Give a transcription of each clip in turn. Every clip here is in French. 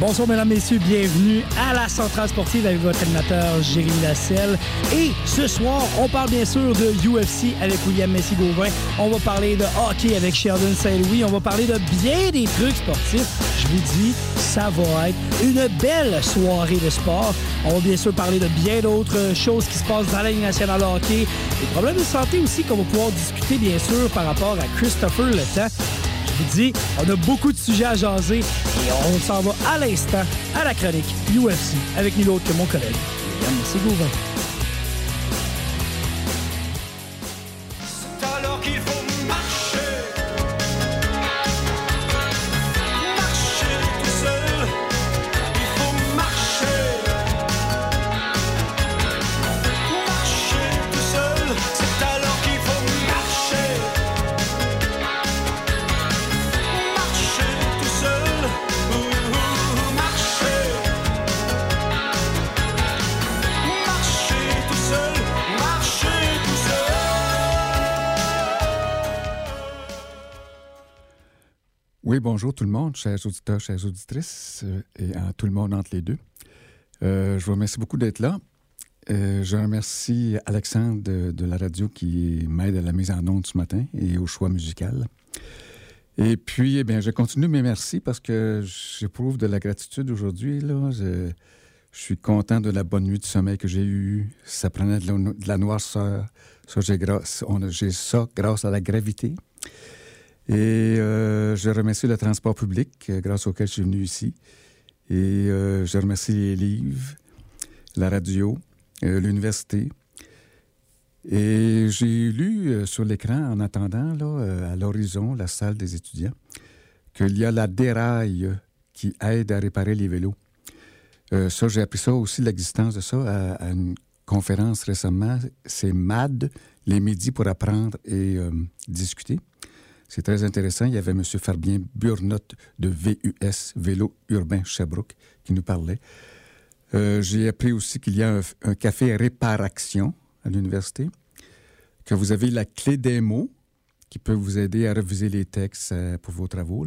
Bonsoir, mesdames, messieurs, bienvenue à la Centrale Sportive avec votre animateur Jérémy Lasselle. Et ce soir, on parle bien sûr de UFC avec William Messi-Gauvin. On va parler de hockey avec Sheldon Saint-Louis. On va parler de bien des trucs sportifs. Je vous dis, ça va être une belle soirée de sport. On va bien sûr parler de bien d'autres choses qui se passent dans la Ligue nationale hockey. Des problèmes de santé aussi qu'on va pouvoir discuter, bien sûr, par rapport à Christopher Le Temps. On a beaucoup de sujets à jaser et on s'en va à l'instant à la chronique UFC avec nul autre que mon collègue William Messi-Gauvin. Bonjour tout le monde, chers auditeurs, chères auditrices, euh, et à tout le monde entre les deux. Euh, je vous remercie beaucoup d'être là. Euh, je remercie Alexandre de, la radio qui m'aide à la mise en onde ce matin et au choix musical. Et puis, eh bien, je continue mes merci parce que j'éprouve de la gratitude aujourd'hui. Là. Je, suis content de la bonne nuit de sommeil que j'ai eue. Ça prenait de la, noirceur. Ça, j'ai, j'ai ça grâce à la gravité. Et euh, je remercie le transport public, euh, grâce auquel je suis venu ici. Et euh, je remercie les livres, la radio, l'université. Et j'ai lu sur l'écran, en attendant, là, à l'horizon, la salle des étudiants, qu'il y a la déraille qui aide à réparer les vélos. Ça, j'ai appris ça aussi, l'existence de ça, à, à une conférence récemment. C'est MAD, les midis pour apprendre et discuter. C'est très intéressant. Il y avait M. Fabien Burnotte de VUS, Vélo Urbain Sherbrooke, qui nous parlait. Euh, J'ai appris aussi qu'il y a un, café Réparaction à l'université, que vous avez la clé des mots qui peut vous aider à reviser les textes euh, pour vos travaux,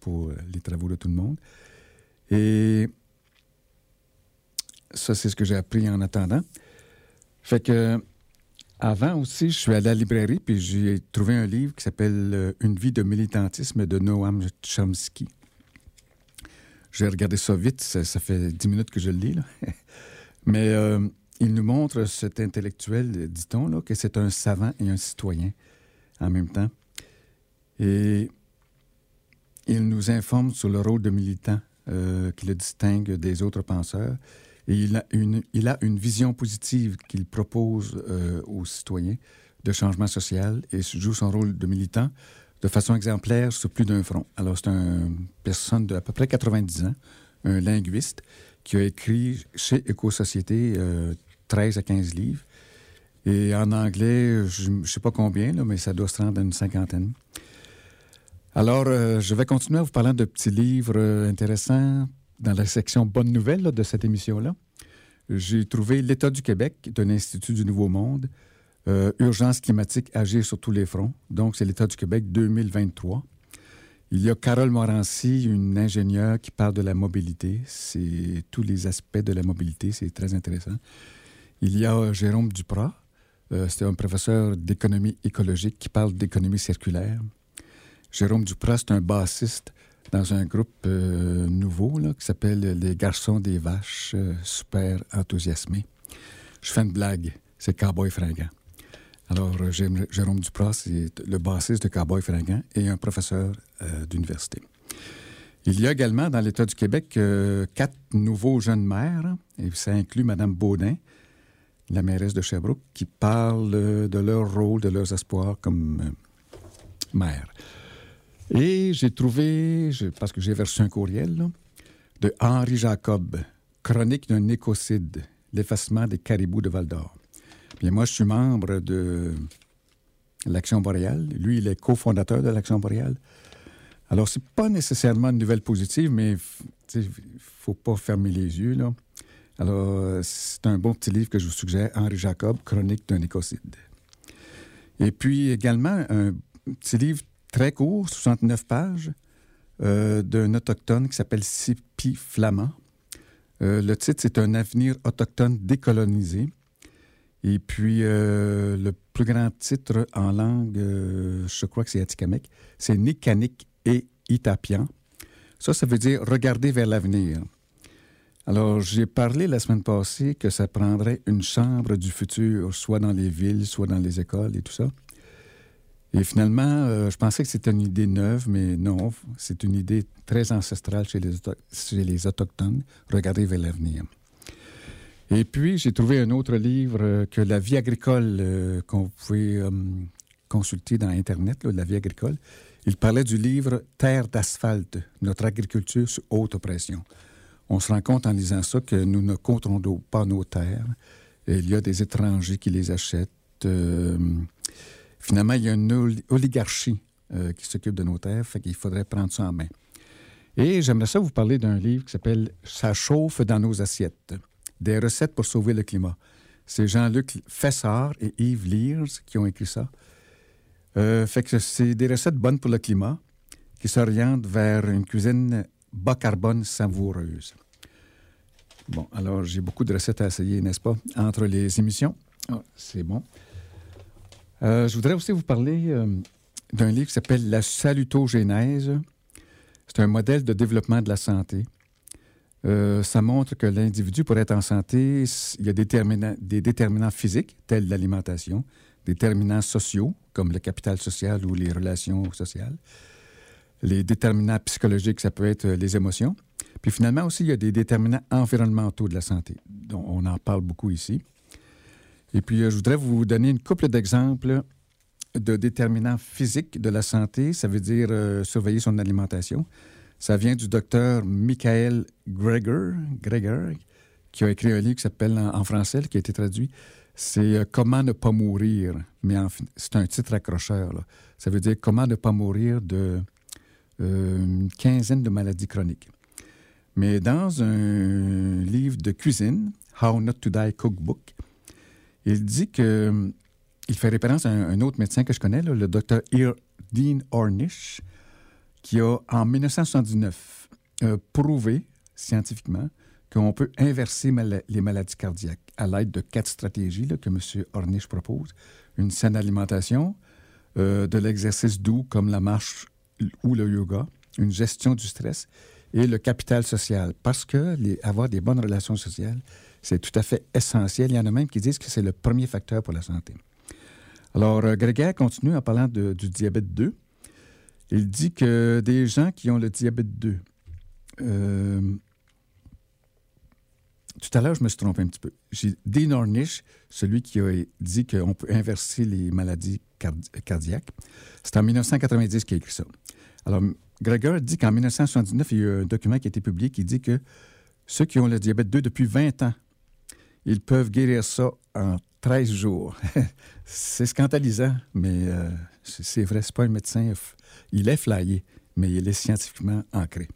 pour euh, les travaux de tout le monde. Et ça, c'est ce que j'ai appris en attendant. Fait que avant aussi, je suis à la librairie puis j'ai trouvé un livre qui s'appelle euh, Une vie de militantisme de Noam Chomsky. J'ai regardé ça vite, ça, fait dix minutes que je le lis. là. Mais euh, il nous montre cet intellectuel, dit-on, que c'est un savant et un citoyen en même temps. Et il nous informe sur le rôle de militant euh, qui le distingue des autres penseurs. Et il a une, il a une vision positive qu'il propose euh, aux citoyens de changement social et joue son rôle de militant de façon exemplaire sur plus d'un front. Alors, c'est une personne de à peu près 90 ans, un linguiste, qui a écrit chez Éco-Société euh, 13 à 15 livres. Et en anglais, je ne sais pas combien, là, mais ça doit se rendre à une cinquantaine. Alors, euh, je vais continuer à vous parler de petits livres euh, intéressants dans la section Bonnes nouvelles de cette émission-là. J'ai trouvé L'État du Québec de l'Institut du Nouveau Monde, euh, Urgence climatique, agir sur tous les fronts. Donc, c'est l'État du Québec 2023. Il y a Carole Morancy, une ingénieure qui parle de la mobilité. C'est tous les aspects de la mobilité, c'est très intéressant. Il y a euh, Jérôme Duprat, euh, c'est un professeur d'économie écologique qui parle d'économie circulaire. Jérôme Duprat, c'est un bassiste dans un groupe euh, nouveau qui s'appelle Les Garçons des Vaches, euh, super enthousiasmés. Je fais une blague, c'est Cowboy Fringant. Alors, euh, Jérôme Duprat, c'est le bassiste de Cowboy Fringant et un professeur d'université. Il y a également dans l'État du Québec quatre nouveaux jeunes maires, et ça inclut Mme Baudin, la mairesse de Sherbrooke, qui parle de leur rôle, de leurs espoirs comme maire. Et j'ai trouvé, parce que j'ai reçu un courriel, de Henri Jacob, Chronique d'un écocide, l'effacement des caribous de Val d'Or. Bien, moi, je suis membre de l'Action boréale. Lui, il est cofondateur de l'Action boréale. Alors, c'est pas nécessairement une nouvelle positive, mais il faut pas fermer les yeux. Là. Alors, c'est un bon petit livre que je vous suggère, Henri Jacob, Chronique d'un écocide. Et puis également, un petit livre très court, 69 pages, euh, d'un autochtone qui s'appelle Sipi Flamand. Euh, le titre, c'est Un avenir autochtone décolonisé. Et puis, euh, le plus grand titre en langue, je crois que c'est Atikamek, c'est Nikanik et Itapian. Ça, ça veut dire regarder vers l'avenir. Alors, j'ai parlé la semaine passée que ça prendrait une chambre du futur, soit dans les villes, soit dans les écoles et tout ça. Et finalement, euh, je pensais que c'était une idée neuve, mais non, c'est une idée très ancestrale chez les, Autochtones, regarder vers l'avenir. Et puis, j'ai trouvé un autre livre euh, que La vie agricole, euh, qu'on pouvait consulter dans Internet, La vie agricole. Il parlait du livre Terre d'asphalte, notre agriculture sous haute pression. On se rend compte en lisant ça que nous ne contrôlons pas nos terres. Il y a des étrangers qui les achètent. Finalement, il y a une oli- oligarchie euh, qui s'occupe de nos terres, fait qu'il faudrait prendre ça en main. Et j'aimerais ça vous parler d'un livre qui s'appelle Ça chauffe dans nos assiettes. Des recettes pour sauver le climat. C'est Jean-Luc Fessard et Yves Lears qui ont écrit ça. Euh, fait que c'est des recettes bonnes pour le climat qui s'orientent vers une cuisine bas carbone savoureuse. Bon, alors j'ai beaucoup de recettes à essayer, n'est-ce pas, entre les émissions. Ah, c'est bon. Euh, je voudrais aussi vous parler euh, d'un livre qui s'appelle La salutogénèse. C'est un modèle de développement de la santé. Euh, ça montre que l'individu, pour être en santé, il y a des, déterminants- des déterminants physiques, tels l'alimentation, des déterminants sociaux, comme le capital social ou les relations sociales, les déterminants psychologiques, ça peut être les émotions. Puis finalement aussi, il y a des déterminants environnementaux de la santé, dont on en parle beaucoup ici. Et puis, euh, je voudrais vous donner une couple d'exemples de déterminants physiques de la santé. Ça veut dire euh, surveiller son alimentation. Ça vient du docteur Michael Greger, qui a écrit un livre qui s'appelle en, français, qui a été traduit. C'est euh, Comment ne pas mourir. Mais c'est un titre accrocheur. Ça veut dire Comment ne pas mourir de quinzaine de maladies chroniques. Mais dans un livre de cuisine, How Not to Die Cookbook, il dit que il fait référence à un, autre médecin que je connais, le docteur Dean Ornish, qui a, en 1979, euh, prouvé scientifiquement qu'on peut inverser les maladies cardiaques à l'aide de quatre stratégies que M. Ornish propose. Une saine alimentation, euh, de l'exercice doux comme la marche ou le yoga, une gestion du stress et le capital social. Parce que avoir des bonnes relations sociales, c'est tout à fait essentiel. Il y en a même qui disent que c'est le premier facteur pour la santé. Alors, euh, Grégaire continue en parlant du diabète 2. Il dit que des gens qui ont le diabète 2, euh, tout à l'heure, je me suis trompé un petit peu. J'ai Dean Ornish, celui qui a dit qu'on peut inverser les maladies cardi- cardiaques. C'est en 1990 qu'il a écrit ça. Alors, Gregor dit qu'en 1979, il y a eu un document qui a été publié qui dit que ceux qui ont le diabète 2 depuis 20 ans, ils peuvent guérir ça en 13 jours. c'est scandalisant, mais euh, c'est vrai, c'est pas un médecin. Il est flyé, mais il est scientifiquement ancré.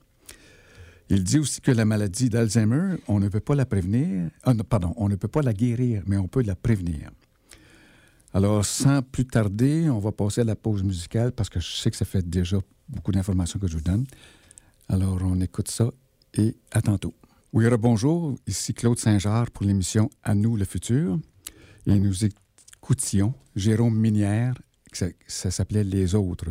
Il dit aussi que la maladie d'Alzheimer, on ne peut pas la prévenir. Ah, non, pardon, on ne peut pas la guérir, mais on peut la prévenir. Alors, sans plus tarder, on va passer à la pause musicale parce que je sais que ça fait déjà beaucoup d'informations que je vous donne. Alors, on écoute ça et à tantôt. Oui, bonjour. Ici Claude Saint-Georges pour l'émission À nous le futur. Et nous écoutions Jérôme Minière, ça, ça s'appelait Les autres.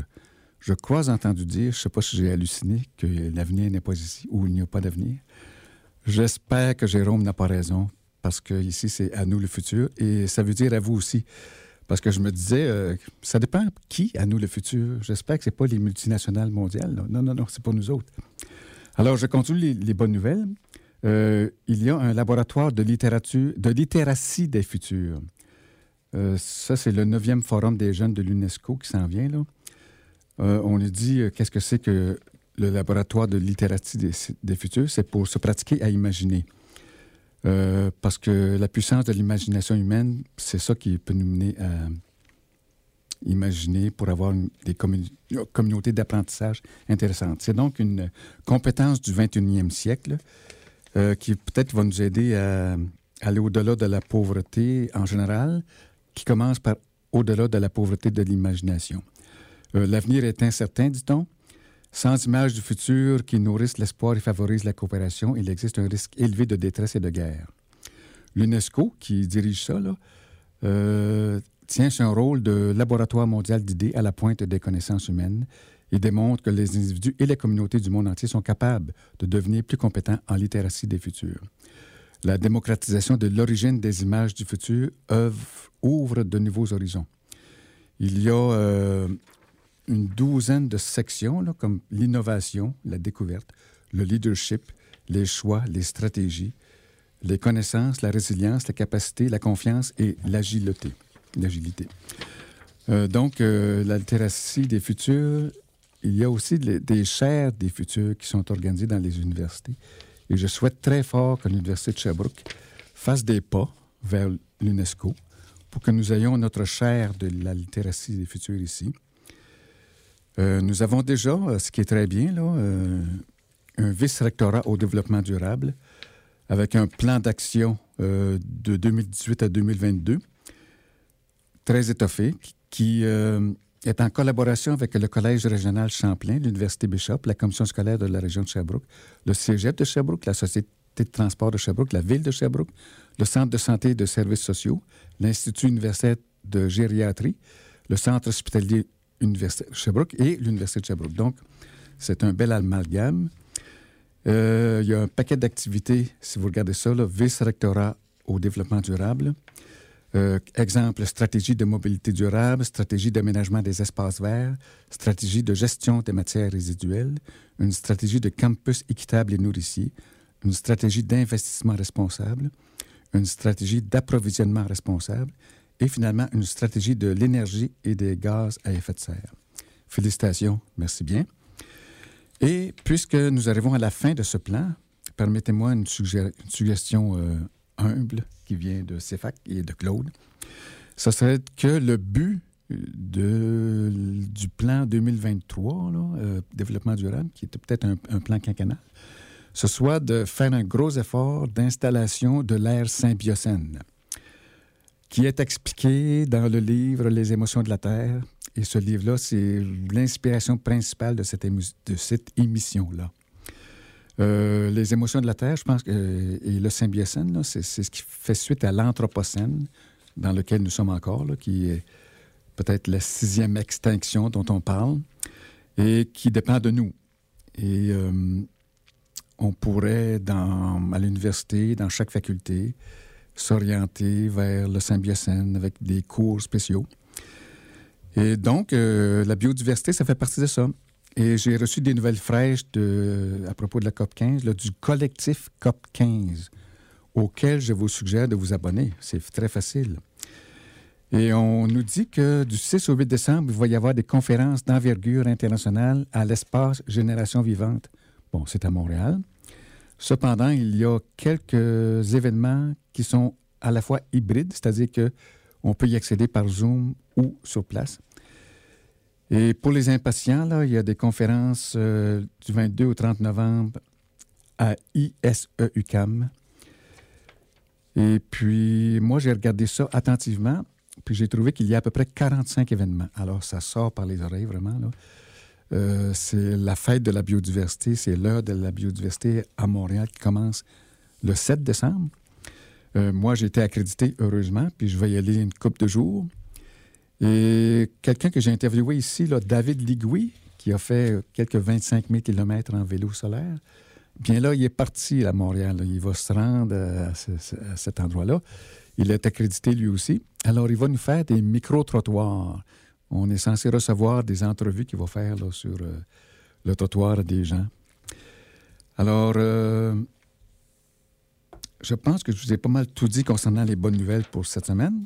Je crois entendu dire, je ne sais pas si j'ai halluciné, que l'avenir n'est pas ici ou il n'y a pas d'avenir. J'espère que Jérôme n'a pas raison, parce que ici, c'est à nous le futur, et ça veut dire à vous aussi. Parce que je me disais, euh, ça dépend qui à nous le futur. J'espère que ce n'est pas les multinationales mondiales. là. Non, non, non, c'est pour nous autres. Alors, je continue les, les bonnes nouvelles. Euh, il y a un laboratoire de littératie des futurs. Euh, ça, c'est le 9e forum des jeunes de l'UNESCO qui s'en vient. Euh, on nous dit qu'est-ce que c'est que le laboratoire de littératie des, futurs? C'est pour se pratiquer à imaginer. Parce que la puissance de l'imagination humaine, c'est ça qui peut nous mener à imaginer pour avoir des commun- communautés d'apprentissage intéressantes. C'est donc une compétence du 21e siècle euh, qui peut-être va nous aider à aller au-delà de la pauvreté en général, qui commence par au-delà de la pauvreté de l'imagination. Euh, L'avenir est incertain, dit-on. Sans image du futur qui nourrisse l'espoir et favorise la coopération, il existe un risque élevé de détresse et de guerre. L'UNESCO, qui dirige ça, euh, tient un rôle de laboratoire mondial d'idées à la pointe des connaissances humaines et démontre que les individus et les communautés du monde entier sont capables de devenir plus compétents en littératie des futurs. La démocratisation de l'origine des images du futur ouvre de nouveaux horizons. Il y a euh, une douzaine de sections, comme l'innovation, la découverte, le leadership, les choix, les stratégies, les connaissances, la résilience, la capacité, la confiance et l'agilité. Euh, donc, euh, la littératie des futurs, il y a aussi des chaires des futurs qui sont organisées dans les universités. Et je souhaite très fort que l'Université de Sherbrooke fasse des pas vers l'UNESCO pour que nous ayons notre chaire de la littératie des futurs ici. Euh, nous avons déjà, euh, ce qui est très bien, là, euh, un vice-rectorat au développement durable avec un plan d'action de 2018 à 2022 très étoffé qui- est en collaboration avec le Collège régional Champlain, l'Université Bishop, la Commission scolaire de la région de Sherbrooke, le Cégep de Sherbrooke, la Société de transport de Sherbrooke, la Ville de Sherbrooke, le Centre de santé et de services sociaux, l'Institut universitaire de gériatrie, le Centre hospitalier universitaire de Sherbrooke et l'Université de Sherbrooke. Donc, c'est un bel amalgame. Euh, il y a un paquet d'activités, si vous regardez ça, là, vice-rectorat au développement durable. Euh, exemple, stratégie de mobilité durable, stratégie d'aménagement des espaces verts, stratégie de gestion des matières résiduelles, une stratégie de campus équitable et nourricier, une stratégie d'investissement responsable, une stratégie d'approvisionnement responsable et finalement une stratégie de l'énergie et des gaz à effet de serre. Félicitations, merci bien. Et puisque nous arrivons à la fin de ce plan, permettez-moi une, suggestion euh, humble qui vient de CEFAC et de Claude. Ce serait que le but de, du plan 2023, là, euh, développement durable, qui était peut-être un, plan quinquennal, ce soit de faire un gros effort d'installation de l'ère symbiocène, qui est expliqué dans le livre Les émotions de la Terre. Et ce livre-là, c'est l'inspiration principale de cette émission-là. Euh, les émotions de la Terre, je pense euh, et le symbiocène, c'est, ce qui fait suite à l'anthropocène, dans lequel nous sommes encore, qui est peut-être la sixième extinction dont on parle, et qui dépend de nous. Et euh, on pourrait, dans, à l'université, dans chaque faculté, s'orienter vers le symbiocène avec des cours spéciaux. Et donc, la biodiversité, ça fait partie de ça. Et j'ai reçu des nouvelles fraîches à propos de la COP 15, là, du collectif COP 15, auquel je vous suggère de vous abonner. C'est très facile. Et on nous dit que du 6 au 8 décembre, il va y avoir des conférences d'envergure internationale à l'espace Génération Vivante. Bon, c'est à Montréal. Cependant, il y a quelques événements qui sont à la fois hybrides, c'est-à-dire que on peut y accéder par Zoom ou sur place. Et pour les impatients, là, il y a des conférences euh, du 22 au 30 novembre à ISEUCAM. Et puis, moi, j'ai regardé ça attentivement, puis j'ai trouvé qu'il y a à peu près 45 événements. Alors, ça sort par les oreilles, vraiment. Euh, c'est la fête de la biodiversité, c'est l'heure de la biodiversité à Montréal qui commence le 7 décembre. Euh, moi, j'ai été accrédité, heureusement, puis je vais y aller une couple de jours. Et quelqu'un que j'ai interviewé ici, David Ligui, qui a fait quelques 25 000 km en vélo solaire, bien là, il est parti à Montréal. Il va se rendre à, ce- ce- à cet endroit-là. Il est accrédité lui aussi. Alors, il va nous faire des micro-trottoirs. On est censé recevoir des entrevues qu'il va faire sur euh, le trottoir des gens. Alors, euh, je pense que je vous ai pas mal tout dit concernant les bonnes nouvelles pour cette semaine.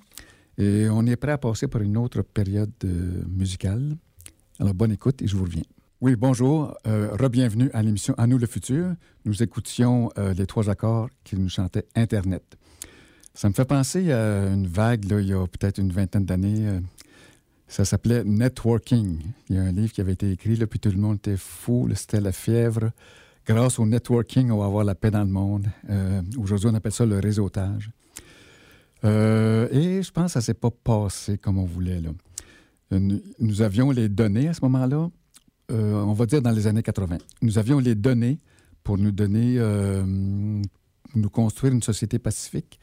Et on est prêt à passer par une autre période euh, musicale. Alors, bonne écoute et je vous reviens. Oui, bonjour. Euh, Rebienvenue à l'émission À nous le futur. Nous écoutions euh, les trois accords qui nous chantaient Internet. Ça me fait penser à une vague, il y a peut-être une vingtaine d'années. euh, ça s'appelait Networking. Il y a un livre qui avait été écrit, là, puis tout le monde était fou. C'était la fièvre. Grâce au networking, on va avoir la paix dans le monde. Aujourd'hui, on appelle ça le réseautage. Euh, et je pense que ça ne s'est pas passé comme on voulait. Euh, Nous, avions les données à ce moment-là, euh, on va dire dans les années 80. Nous avions les données pour nous donner, nous construire une société pacifique,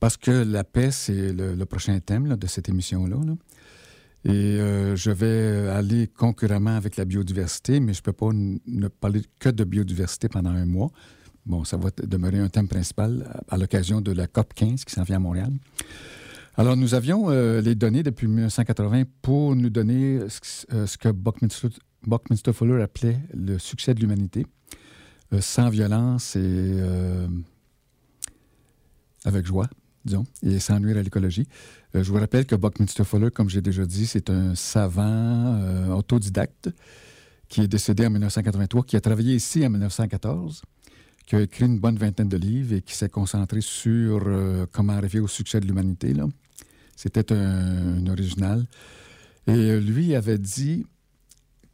parce que la paix, c'est le, prochain thème de cette émission-là. là. Et je vais aller concurremment avec la biodiversité, mais je ne peux pas ne parler que de biodiversité pendant un mois. Bon, ça va demeurer un thème principal à, à l'occasion de la COP 15 qui s'en vient à Montréal. Alors, nous avions euh, les données depuis 1980 pour nous donner ce, que- euh, Buckminster, Buckminster Fuller appelait le succès de l'humanité, euh, sans violence et euh, avec joie, disons, et sans nuire à l'écologie. Euh, je vous rappelle que Buckminster Fuller, comme j'ai déjà dit, c'est un savant euh, autodidacte qui est décédé en 1983, qui a travaillé ici en 1914, qui a écrit une bonne vingtaine de livres et qui s'est concentré sur euh, comment arriver au succès de l'humanité. C'était un, original. Et euh, lui avait dit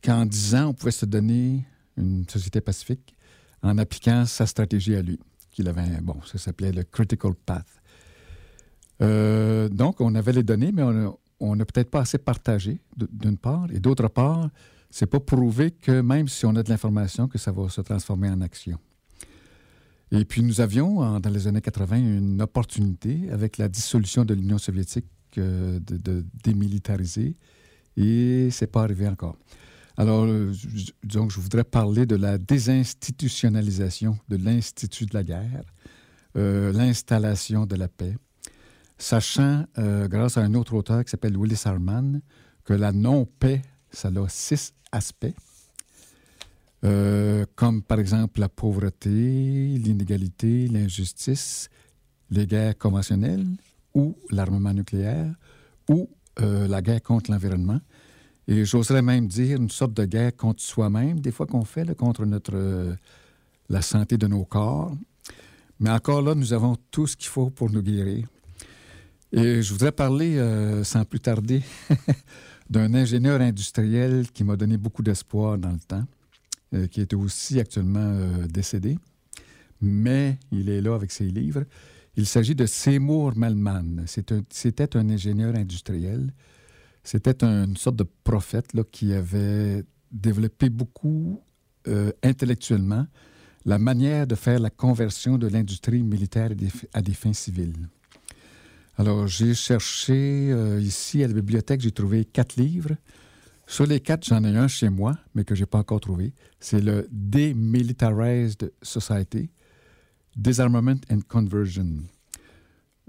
qu'en 10 ans, on pouvait se donner une société pacifique en appliquant sa stratégie à lui, qu'il avait, bon, ça s'appelait le Critical Path. Euh, donc, on avait les données, mais on n'a peut-être pas assez partagé, d'une part. Et d'autre part, c'est pas prouvé que même si on a de l'information, que ça va se transformer en action. Et puis, nous avions, dans les années 80, une opportunité avec la dissolution de l'Union soviétique euh, de, démilitariser. Et c'est pas arrivé encore. Alors, euh, je- donc, je voudrais parler de la désinstitutionnalisation de l'Institut de la guerre, euh, l'installation de la paix, sachant, grâce à un autre auteur qui s'appelle Willis Harman, que la non-paix, ça a six aspects, euh, comme par exemple la pauvreté, l'inégalité, l'injustice, les guerres conventionnelles ou l'armement nucléaire ou euh, la guerre contre l'environnement. Et j'oserais même dire une sorte de guerre contre soi-même, des fois qu'on fait, là, contre notre, euh, la santé de nos corps. Mais encore là, nous avons tout ce qu'il faut pour nous guérir. Et je voudrais parler, sans plus tarder, d'un ingénieur industriel qui m'a donné beaucoup d'espoir dans le temps, euh, qui est aussi actuellement euh, décédé, mais il est là avec ses livres. Il s'agit de Seymour un- C'était un ingénieur industriel. C'était un- une sorte de prophète qui avait développé beaucoup euh, intellectuellement la manière de faire la conversion de l'industrie militaire à des, fins civiles. Alors, j'ai cherché ici à la bibliothèque, j'ai trouvé quatre livres. Sur les quatre, j'en ai un chez moi, mais que je n'ai pas encore trouvé. C'est le Demilitarized Society, Disarmament and Conversion.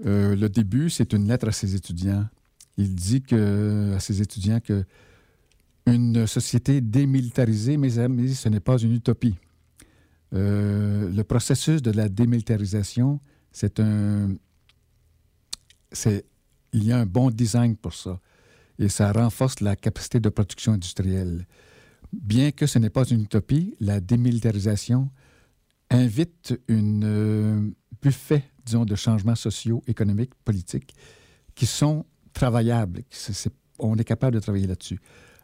Euh, le début, c'est une lettre à ses étudiants. Il dit que, à ses étudiants que une société démilitarisée, mes amis, ce n'est pas une utopie. Euh, le processus de la démilitarisation, c'est un, il y a un bon design pour ça. Et ça renforce la capacité de production industrielle. Bien que ce n'est pas une utopie, la démilitarisation invite une euh, buffet, disons, de changements sociaux, économiques, politiques, qui sont travaillables. On est capable de travailler là-dessus.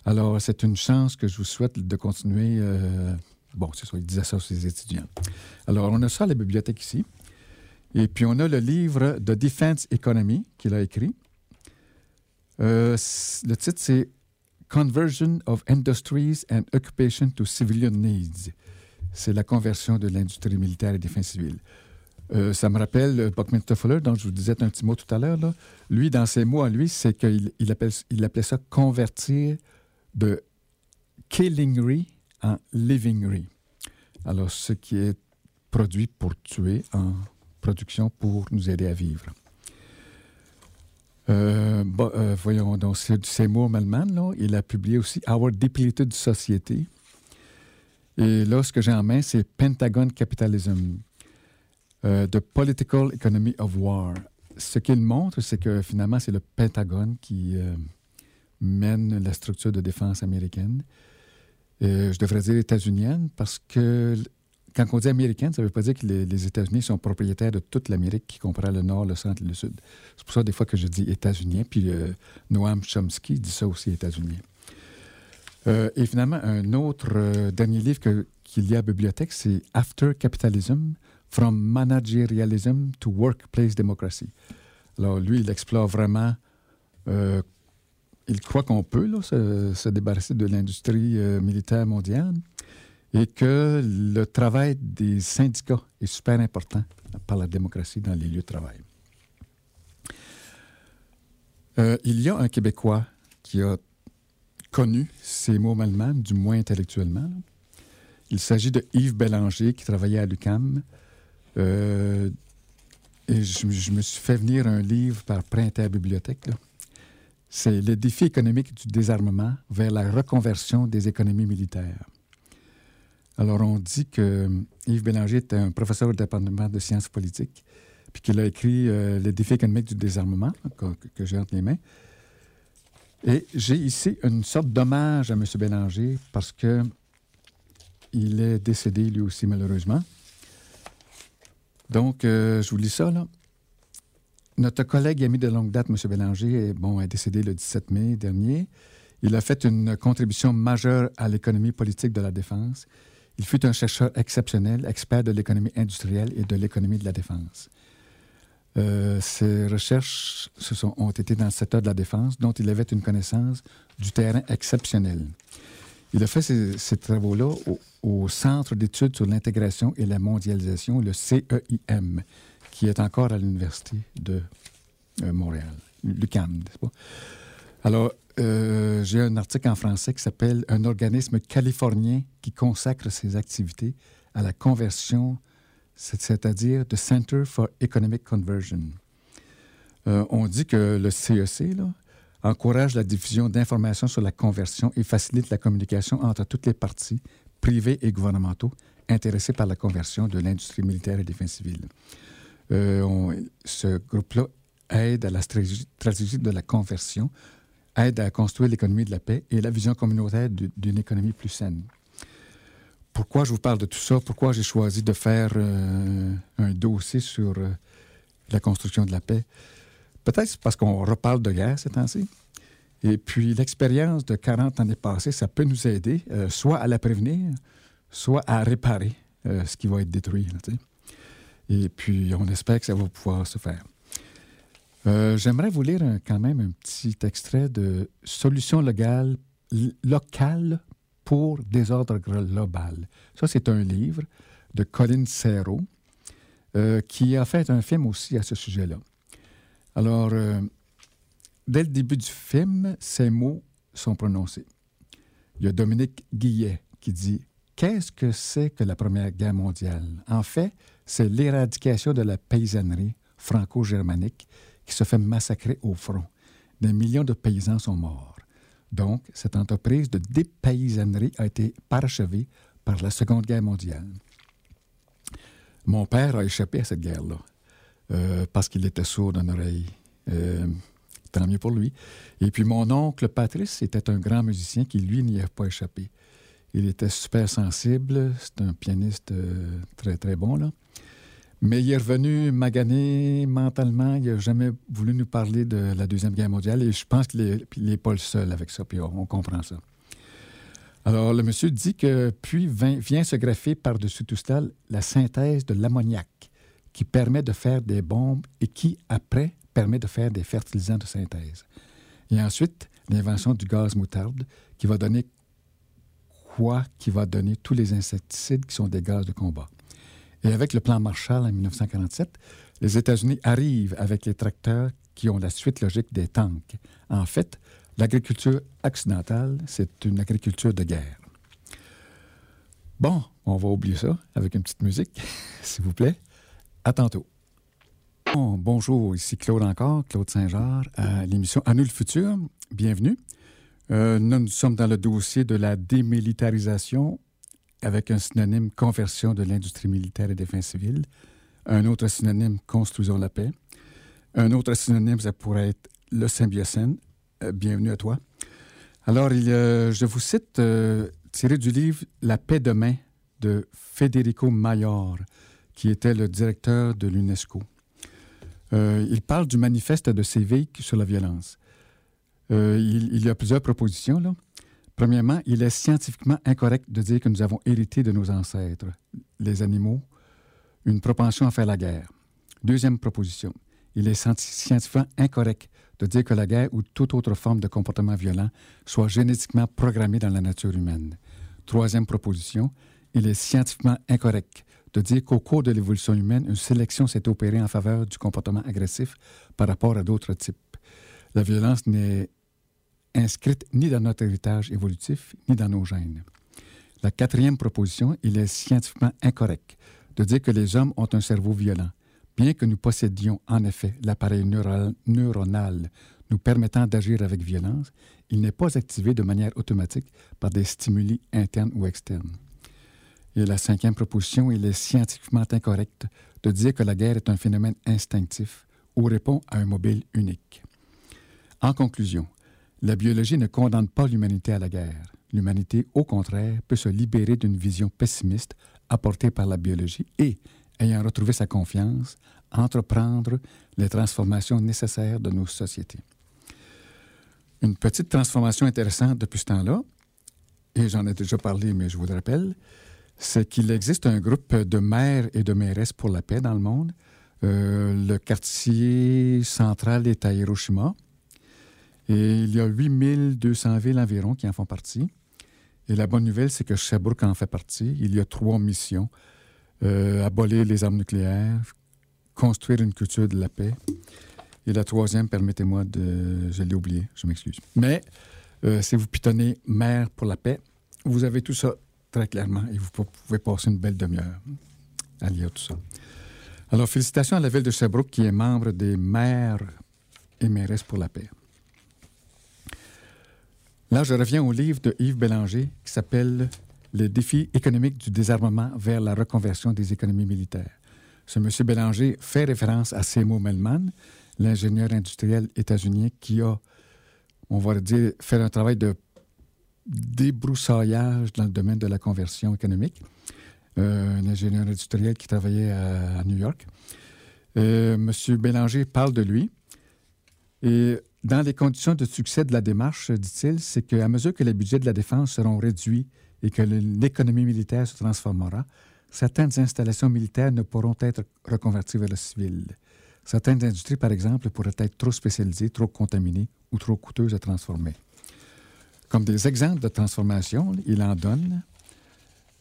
Alors, c'est une chance que je vous souhaite de continuer. euh, bon, c'est ça, il disait ça ses étudiants. Alors, on a ça à la bibliothèque ici. Et puis, on a le livre de Defense Economy qu'il a écrit. Euh, le titre, c'est Conversion of Industries and Occupation to Civilian Needs. C'est la conversion de l'industrie militaire et des fins civiles. Euh, ça me rappelle euh, Buckminster Fuller, dont je vous disais un petit mot tout à l'heure. Lui, dans ses mots à lui, c'est qu'il il appelle, appelait ça convertir de killingery en livingery. Alors, ce qui est produit pour tuer en production pour nous aider à vivre. Euh, euh, voyons donc, c'est Seymour Melman, là, il a publié aussi Our Depleted Society. Et là, ce que j'ai en main, c'est Pentagon Capitalism, euh, The Political Economy of War. Ce qu'il montre, c'est que finalement, c'est le Pentagone qui euh, mène la structure de défense américaine. Je devrais dire états-unienne parce que quand on dit américaine, ça ne veut pas dire que les, États-Unis sont propriétaires de toute l'Amérique, qui comprend le nord, le centre et le sud. C'est pour ça, des fois, que je dis états-unien. Puis euh, Noam Chomsky dit ça aussi, états-unien. Euh, et finalement, un autre euh, dernier livre qu'il y a à la bibliothèque, c'est After Capitalism, From Managerialism to Workplace Democracy. Alors, lui, il explore vraiment. il croit qu'on peut se, se débarrasser de l'industrie militaire mondiale et que le travail des syndicats est super important par la démocratie dans les lieux de travail. Euh, il y a un Québécois qui a connu ces mots Malman, du moins intellectuellement. Il s'agit de Yves Bélanger qui travaillait à l'UCAM. Euh, et je, me suis fait venir un livre par prêt interbibliothèque. là. C'est Le défi économique du désarmement vers la reconversion des économies militaires. Alors, on dit que Yves Bélanger était un professeur au département de sciences politiques, puis qu'il a écrit euh, Le défi économique du désarmement, que, que j'ai entre les mains. Et j'ai ici une sorte d'hommage à M. Bélanger parce que il est décédé lui aussi malheureusement. Donc, euh, je vous lis ça. Notre collègue et ami de longue date, M. Bélanger, est, bon, est décédé le 17 mai dernier. Il a fait une contribution majeure à l'économie politique de la défense. Il fut un chercheur exceptionnel, expert de l'économie industrielle et de l'économie de la défense. Euh, ses recherches se sont, ont été dans le secteur de la défense, dont il avait une connaissance du terrain exceptionnelle. Il a fait ces, travaux-là au, au Centre d'études sur l'intégration et la mondialisation, le CEIM, qui est encore à l'Université de euh, Montréal, l'UQAM, n'est-ce pas? Alors, euh, j'ai un article en français qui s'appelle Un organisme californien qui consacre ses activités à la conversion, c'est- c'est-à-dire The Center for Economic Conversion. Euh, on dit que le CEC là, encourage la diffusion d'informations sur la conversion et facilite la communication entre toutes les parties, privées et gouvernementaux, intéressés par la conversion de l'industrie militaire et des fins civiles. Euh, ce groupe-là aide à la stratégie de la conversion, aide à construire l'économie de la paix et la vision communautaire du- d'une économie plus saine. Pourquoi je vous parle de tout ça? Pourquoi j'ai choisi de faire euh, un dossier sur euh, la construction de la paix? Peut-être parce qu'on reparle de guerre ces temps-ci. Et puis l'expérience de 40 années passées, ça peut nous aider euh, soit à la prévenir, soit à réparer ce qui va être détruit. Et puis on espère que ça va pouvoir se faire. Euh, J'aimerais vous lire quand même un petit extrait de Solutions légales l- locales pour désordre global. Ça, c'est un livre de Colin Serrault euh, qui a fait un film aussi à ce sujet-là. Alors, euh, dès le début du film, ces mots sont prononcés. Il y a Dominique Guillet qui dit Qu'est-ce que c'est que la Première Guerre mondiale En fait, c'est l'éradication de la paysannerie franco-germanique qui se fait massacrer au front. Des millions de paysans sont morts. Donc, cette entreprise de dépaysannerie a été parachevée par la Seconde Guerre mondiale. Mon père a échappé à cette guerre-là euh, parce qu'il était sourd d'une oreille. Euh, tant mieux pour lui. Et puis mon oncle Patrice était un grand musicien qui, lui, n'y a pas échappé. Il était super sensible, c'est un pianiste euh, très, très bon, là. Mais il est revenu magané mentalement. Il n'a jamais voulu nous parler de la Deuxième Guerre mondiale et je pense qu'il n'est pas le seul avec ça, puis on, comprend ça. Alors, le monsieur dit que puis vient se greffer par-dessus tout cela la synthèse de l'ammoniac qui permet de faire des bombes et qui, après, permet de faire des fertilisants de synthèse. Et ensuite, l'invention du gaz moutarde qui va donner quoi? Qui va donner tous les insecticides qui sont des gaz de combat. Et avec le plan Marshall en 1947, les États-Unis arrivent avec les tracteurs qui ont la suite logique des tanks. En fait, l'agriculture occidentale, c'est une agriculture de guerre. Bon, on va oublier ça avec une petite musique, s'il vous plaît. À tantôt. Bon, bonjour, ici Claude encore, Claude Saint-Georges, à l'émission À le futur. Bienvenue. Euh, nous sommes dans le dossier de la démilitarisation avec un synonyme conversion de l'industrie militaire et des fins civiles, un autre synonyme construisons la paix, un autre synonyme, ça pourrait être le symbiocène. Euh, bienvenue à toi. Alors, euh, je vous cite euh, tiré du livre La paix demain de Federico Mayor, qui était le directeur de l'UNESCO. Il parle du manifeste de Séville sur la violence. Il, il y a plusieurs propositions. Là. Premièrement, il est scientifiquement incorrect de dire que nous avons hérité de nos ancêtres, les animaux, une propension à faire la guerre. Deuxième proposition, il est scienti- scientifiquement incorrect de dire que la guerre ou toute autre forme de comportement violent soit génétiquement programmée dans la nature humaine. Troisième proposition, il est scientifiquement incorrect de dire qu'au cours de l'évolution humaine, une sélection s'est opérée en faveur du comportement agressif par rapport à d'autres types. La violence n'est inscrite ni dans notre héritage évolutif, ni dans nos gènes. La quatrième proposition, il est scientifiquement incorrect de dire que les hommes ont un cerveau violent. Bien que nous possédions en effet l'appareil neuronal nous permettant d'agir avec violence, il n'est pas activé de manière automatique par des stimuli internes ou externes. Et la cinquième proposition, il est scientifiquement incorrect de dire que la guerre est un phénomène instinctif ou répond à un mobile unique. En conclusion, la biologie ne condamne pas l'humanité à la guerre. L'humanité, au contraire, peut se libérer d'une vision pessimiste apportée par la biologie et, ayant retrouvé sa confiance, entreprendre les transformations nécessaires de nos sociétés. Une petite transformation intéressante depuis ce temps-là, et j'en ai déjà parlé, mais je vous le rappelle, c'est qu'il existe un groupe de maires et de mairesses pour la paix dans le monde. Euh, le quartier central est à Hiroshima. Et il y a 8200 villes environ qui en font partie. Et la bonne nouvelle, c'est que Sherbrooke en fait partie. Il y a trois missions. Euh, abolir les armes nucléaires, construire une culture de la paix. Et la troisième, permettez-moi de... Je l'ai oublié, je m'excuse. Mais euh, si vous pitonnez Mère pour la paix, vous avez tout ça très clairement et vous pouvez passer une belle demi-heure à lire tout ça. Alors, félicitations à la ville de Sherbrooke qui est membre des maires et mairesses pour la paix. Là, je reviens au livre de Yves Bélanger qui s'appelle Les défis économiques du désarmement vers la reconversion des économies militaires. Ce monsieur Bélanger fait référence à Seymour Melman, l'ingénieur industriel états-unien qui a, on va dire, fait un travail de débroussaillage dans le domaine de la conversion économique. Euh, un ingénieur industriel qui travaillait à, à New York. Euh, Monsieur Bélanger parle de lui. Et dans les conditions de succès de la démarche, dit-il, c'est qu'à mesure que les budgets de la défense seront réduits et que l'économie militaire se transformera, certaines installations militaires ne pourront être reconverties vers le civil. Certaines industries, par exemple, pourraient être trop spécialisées, trop contaminées ou trop coûteuses à transformer. Comme des exemples de transformation, il en donne.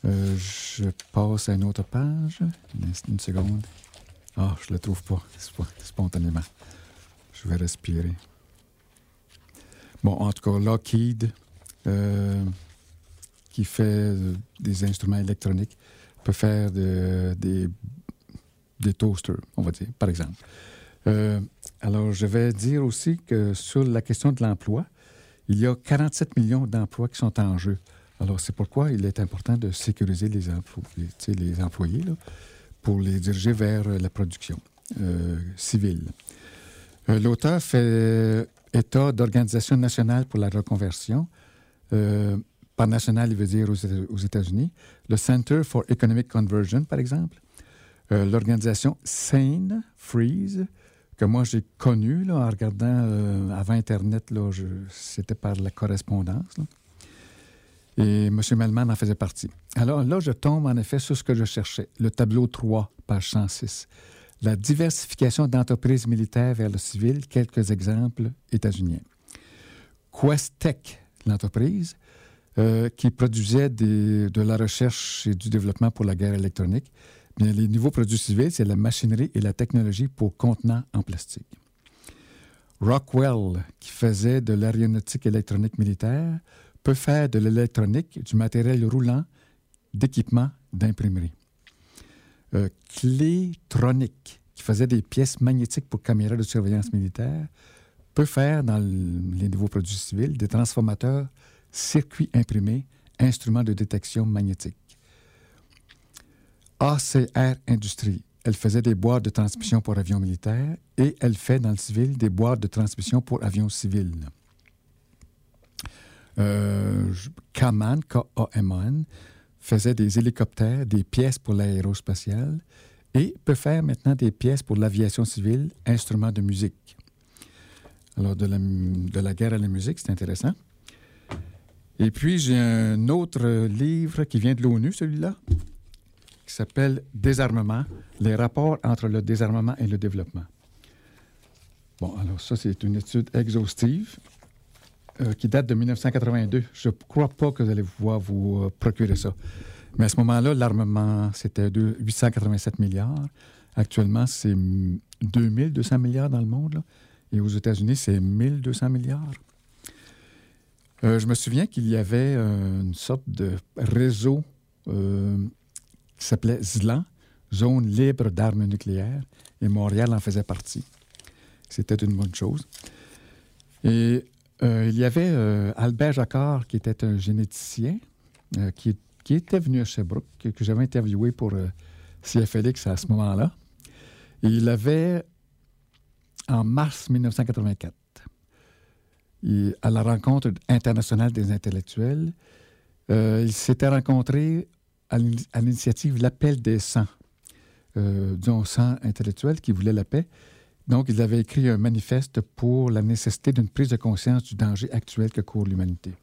Euh, je passe à une autre page. Une, seconde. Ah, je ne le trouve pas, sp- spontanément. Je vais respirer. Bon, en tout cas, Lockheed, euh, qui fait euh, des instruments électroniques, peut faire de- des, des toasters, on va dire, par exemple. Euh, alors, je vais dire aussi que sur la question de l'emploi, il y a 47 millions d'emplois qui sont en jeu. Alors, c'est pourquoi il est important de sécuriser les, les, employés là, pour les diriger vers la production civile. L'auteur fait état d'Organisation nationale pour la reconversion. Euh, par national, il veut dire aux, Éta- aux États-Unis. Le Center for Economic Conversion, par exemple. Euh, L'organisation Sane Freeze, que moi j'ai connue là, en regardant euh, avant Internet, c'était par la correspondance. Et M. Melman en faisait partie. Alors là, je tombe en effet sur ce que je cherchais, le tableau 3, page 106. La diversification d'entreprises militaires vers le civil, quelques exemples états-uniens. Questec, l'entreprise, euh, qui produisait de la recherche et du développement pour la guerre électronique. Bien, les nouveaux produits civils, c'est la machinerie et la technologie pour contenants en plastique. Rockwell, qui faisait de l'aéronautique électronique militaire, peut faire de l'électronique, du matériel roulant, d'équipement, d'imprimerie. Euh, Clétronic, qui faisait des pièces magnétiques pour caméras de surveillance militaire, peut faire, dans le- les nouveaux produits civils, des transformateurs, circuits imprimés, instruments de détection magnétique. ACR Industrie, elle faisait des boîtes de transmission pour avions militaires et elle fait dans le civil des boîtes de transmission pour avions civils. euh, Kaman, K-A-M-A-N, faisait des hélicoptères, des pièces pour l'aérospatiale et peut faire maintenant des pièces pour l'aviation civile, instruments de musique. Alors, de la, de la guerre à la musique, c'est intéressant. Et puis, j'ai un autre livre qui vient de l'ONU, celui-là, qui s'appelle Désarmement, les rapports entre le désarmement et le développement. Bon, alors ça, c'est une étude exhaustive euh, qui date de 1982. Je ne crois pas que vous allez pouvoir vous euh, procurer ça. Mais à ce moment-là, l'armement, c'était de 887 milliards. Actuellement, c'est mm, 2200 milliards dans le monde. Et aux États-Unis, c'est 1200 milliards. Euh, je me souviens qu'il y avait une sorte de réseau qui s'appelait ZLAN, Zone libre d'armes nucléaires, et Montréal en faisait partie. C'était une bonne chose. Et il y avait euh, Albert Jacquard, qui était un généticien, euh, qui, était venu à Sherbrooke, que, j'avais interviewé pour euh, CFLX à ce moment-là. Il avait, en mars 1984, il- à la rencontre internationale des intellectuels, euh, il s'était rencontré à l'ini- à l'initiative l'Appel des 100, euh, disons 100 intellectuels qui voulaient la paix. Donc, il avait écrit un manifeste pour la nécessité d'une prise de conscience du danger actuel que court l'humanité.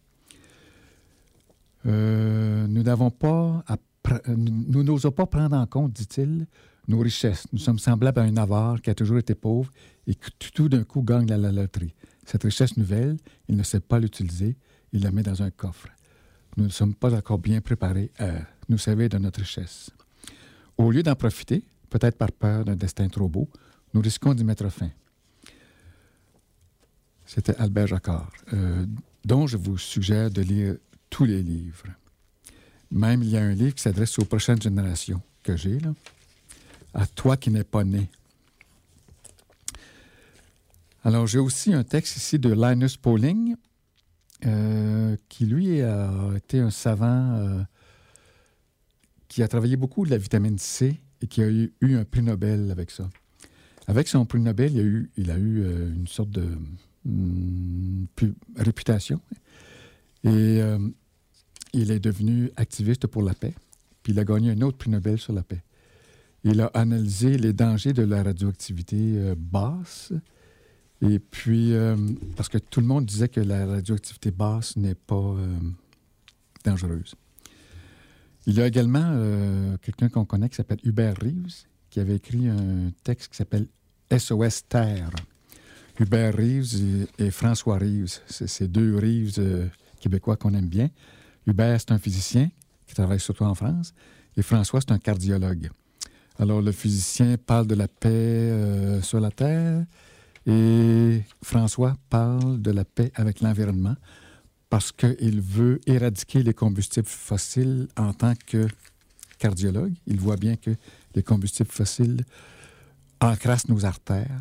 Euh, euh, nous n'osons pas prendre en compte, dit-il, nos richesses. Nous sommes semblables à un avare qui a toujours été pauvre et qui tout d'un coup gagne la, la loterie. Cette richesse nouvelle, il ne sait pas l'utiliser, il la met dans un coffre. Nous ne sommes pas encore bien préparés à nous servir de notre richesse. Au lieu d'en profiter, peut-être par peur d'un destin trop beau, nous risquons d'y mettre fin. C'était Albert Jacquard, euh, dont je vous suggère de lire tous les livres. Même il y a un livre qui s'adresse aux prochaines générations que j'ai, là. À toi qui n'es pas né. Alors, j'ai aussi un texte ici de Linus Pauling, euh, qui lui a été un savant euh, qui a travaillé beaucoup de la vitamine C et qui a eu, eu un prix Nobel avec ça. Avec son prix Nobel, il a eu, euh, une sorte de pu- réputation. Et euh, il est devenu activiste pour la paix. Puis il a gagné un autre prix Nobel sur la paix. Il a analysé les dangers de la radioactivité euh, basse. Et puis, parce que tout le monde disait que la radioactivité basse n'est pas dangereuse. Il y a également quelqu'un qu'on connaît qui s'appelle Hubert Reeves, qui avait écrit un texte qui s'appelle SOS Terre. Hubert Reeves et, François Reeves, c'est ces deux Reeves euh, québécois qu'on aime bien. Hubert, c'est un physicien qui travaille surtout en France, et François, c'est un cardiologue. Alors, le physicien parle de la paix euh, sur la Terre, et François parle de la paix avec l'environnement parce qu'il veut éradiquer les combustibles fossiles en tant que cardiologue. Il voit bien que les combustibles fossiles encrassent nos artères.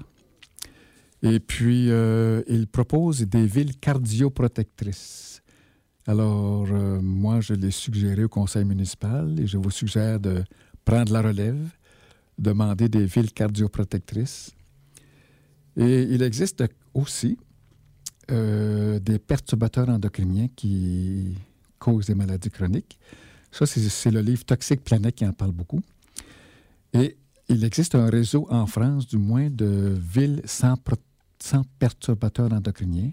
Et puis, euh, il propose des villes cardioprotectrices. Alors, euh, moi, je l'ai suggéré au conseil municipal et je vous suggère de prendre la relève, demander des villes cardioprotectrices. Et il existe aussi euh, des perturbateurs endocriniens qui causent des maladies chroniques. Ça, c'est le livre Toxique Planète qui en parle beaucoup. Et il existe un réseau en France, du moins, de villes sans, perturbateurs endocriniens.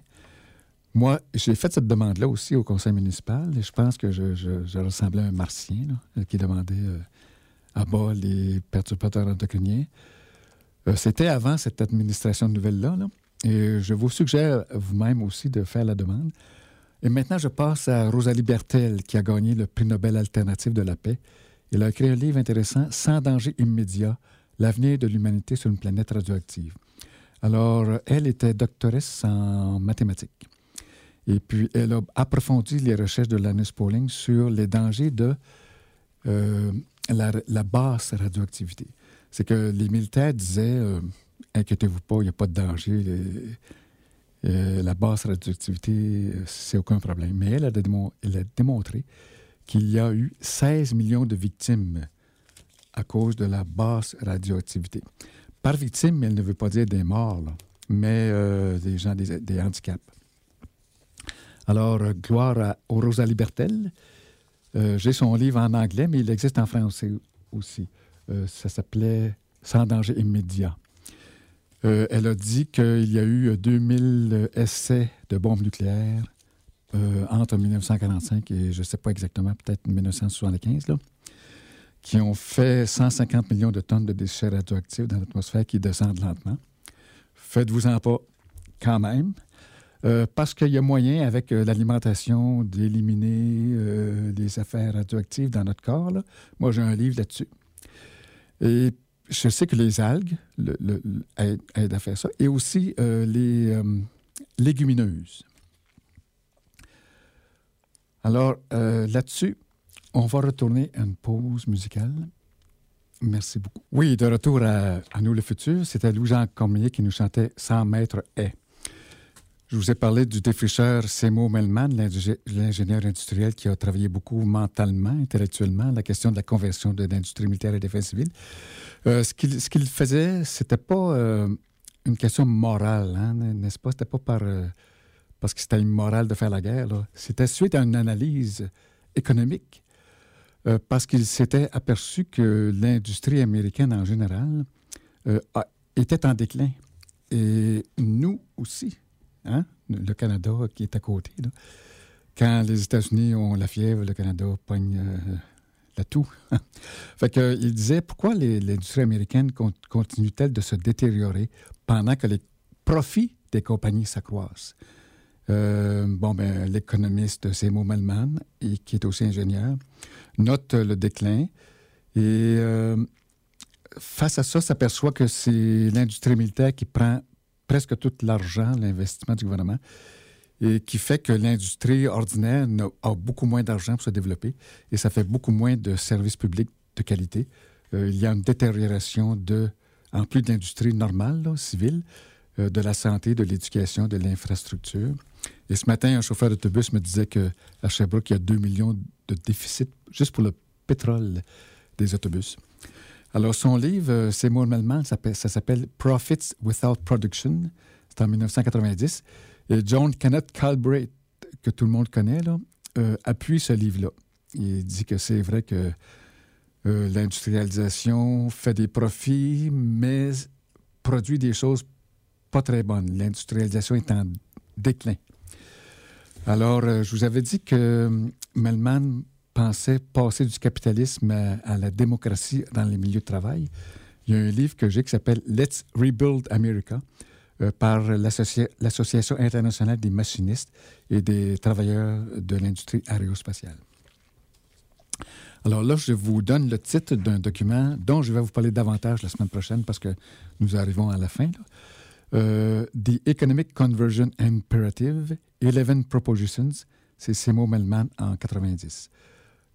Moi, j'ai fait cette demande-là aussi au conseil municipal et je pense que je, ressemblais à un martien qui demandait euh, à bas les perturbateurs endocriniens. Euh, C'était avant cette administration nouvelle-là. là. Et je vous suggère vous-même aussi de faire la demande. Et maintenant, je passe à Rosalie Bertel, qui a gagné le prix Nobel alternatif de la paix. Elle a écrit un livre intéressant, Sans danger immédiat, l'avenir de l'humanité sur une planète radioactive. Alors, elle était doctoresse en mathématiques. Et puis, elle a approfondi les recherches de Lannis Pauling sur les dangers de euh, la, basse radioactivité. C'est que les militaires disaient euh, Inquiétez-vous pas, il n'y a pas de danger. Euh, la basse radioactivité, euh, c'est aucun problème. Mais elle a, démontré qu'il y a eu 16 millions de victimes à cause de la basse radioactivité. Par victime, elle ne veut pas dire des morts, mais euh, des gens, des, handicaps. Alors, gloire à, au Rosalie Bertel. Euh, J'ai son livre en anglais, mais il existe en français aussi. Ça s'appelait Sans danger immédiat. Euh, elle a dit qu'il y a eu 2000 essais de bombes nucléaires euh, entre 1945 et je ne sais pas exactement, peut-être 1975, là, qui ont fait 150 millions de tonnes de déchets radioactifs dans l'atmosphère qui descendent lentement. Faites-vous-en pas quand même. Euh, parce qu'il y a moyen, avec l'alimentation, d'éliminer les affaires radioactives dans notre corps. Moi, j'ai un livre là-dessus. Je sais que les algues aident, à faire ça. Et aussi euh, les euh, légumineuses. Alors, euh, là-dessus, on va retourner à une pause musicale. Merci beaucoup. Oui, de retour à, nous le futur, c'était Louis-Jean Cormier qui nous chantait 100 mètres est. Je vous ai parlé du défricheur Seymour Melman, l'ingé- l'ingénieur industriel qui a travaillé beaucoup mentalement, intellectuellement, la question de la conversion de l'industrie militaire et défense civile. Euh, ce qu'il ce qu'il faisait, c'était pas euh, une question morale, hein, n'est-ce pas? C'était pas par, euh, parce que c'était immoral de faire la guerre. C'était suite à une analyse économique, euh, parce qu'il s'était aperçu que l'industrie américaine en général était en déclin. Et nous aussi, hein, le Canada qui est à côté. Quand les États-Unis ont la fièvre, le Canada pogne euh, la toux. il disait pourquoi l'industrie américaine con- continue-t-elle de se détériorer pendant que les profits des compagnies s'accroissent? Euh, bon, ben, l'économiste Seymour Melman, et qui est aussi ingénieur, note le déclin et euh, face à ça, s'aperçoit que c'est l'industrie militaire qui prend presque tout l'argent, l'investissement du gouvernement, et qui fait que l'industrie ordinaire n'a- a beaucoup moins d'argent pour se développer et ça fait beaucoup moins de services publics de qualité. Euh, il y a une détérioration de, en plus de l'industrie normale, civile, euh, de la santé, de l'éducation, de l'infrastructure. Et ce matin, un chauffeur d'autobus me disait qu'à Sherbrooke, il y a 2 millions de déficit juste pour le pétrole des autobus. Alors, son livre, euh, Seymour Melman, ça s'appelle- Profits Without Production. C'est en 1990. Et John Kenneth Calbright, que tout le monde connaît, euh, appuie ce livre-là. Il dit que c'est vrai que euh, l'industrialisation fait des profits, mais produit des choses pas très bonnes. L'industrialisation est en déclin. Alors, je vous avais dit que Melman pensait passer du capitalisme à, la démocratie dans les milieux de travail. Il y a un livre que j'ai qui s'appelle Let's Rebuild America euh, par l'Associa- l'Association internationale des machinistes et des travailleurs de l'industrie aérospatiale. Alors là, je vous donne le titre d'un document dont je vais vous parler davantage la semaine prochaine parce que nous arrivons à la fin. Euh, The Economic Conversion Imperative, 11 Propositions, c'est Seymour Melman en 90.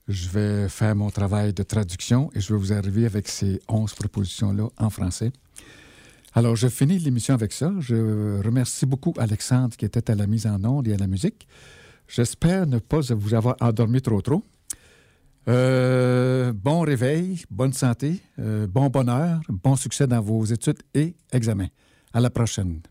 Je vais faire mon travail de traduction et je vais vous arriver avec ces 11 propositions-là en français. Alors, je finis l'émission avec ça. Je remercie beaucoup Alexandre qui était à la mise en onde et à la musique. J'espère ne pas vous avoir endormi trop trop. Euh, bon réveil, bonne santé, euh, bon bonheur, bon succès dans vos études et examens. À la prochaine.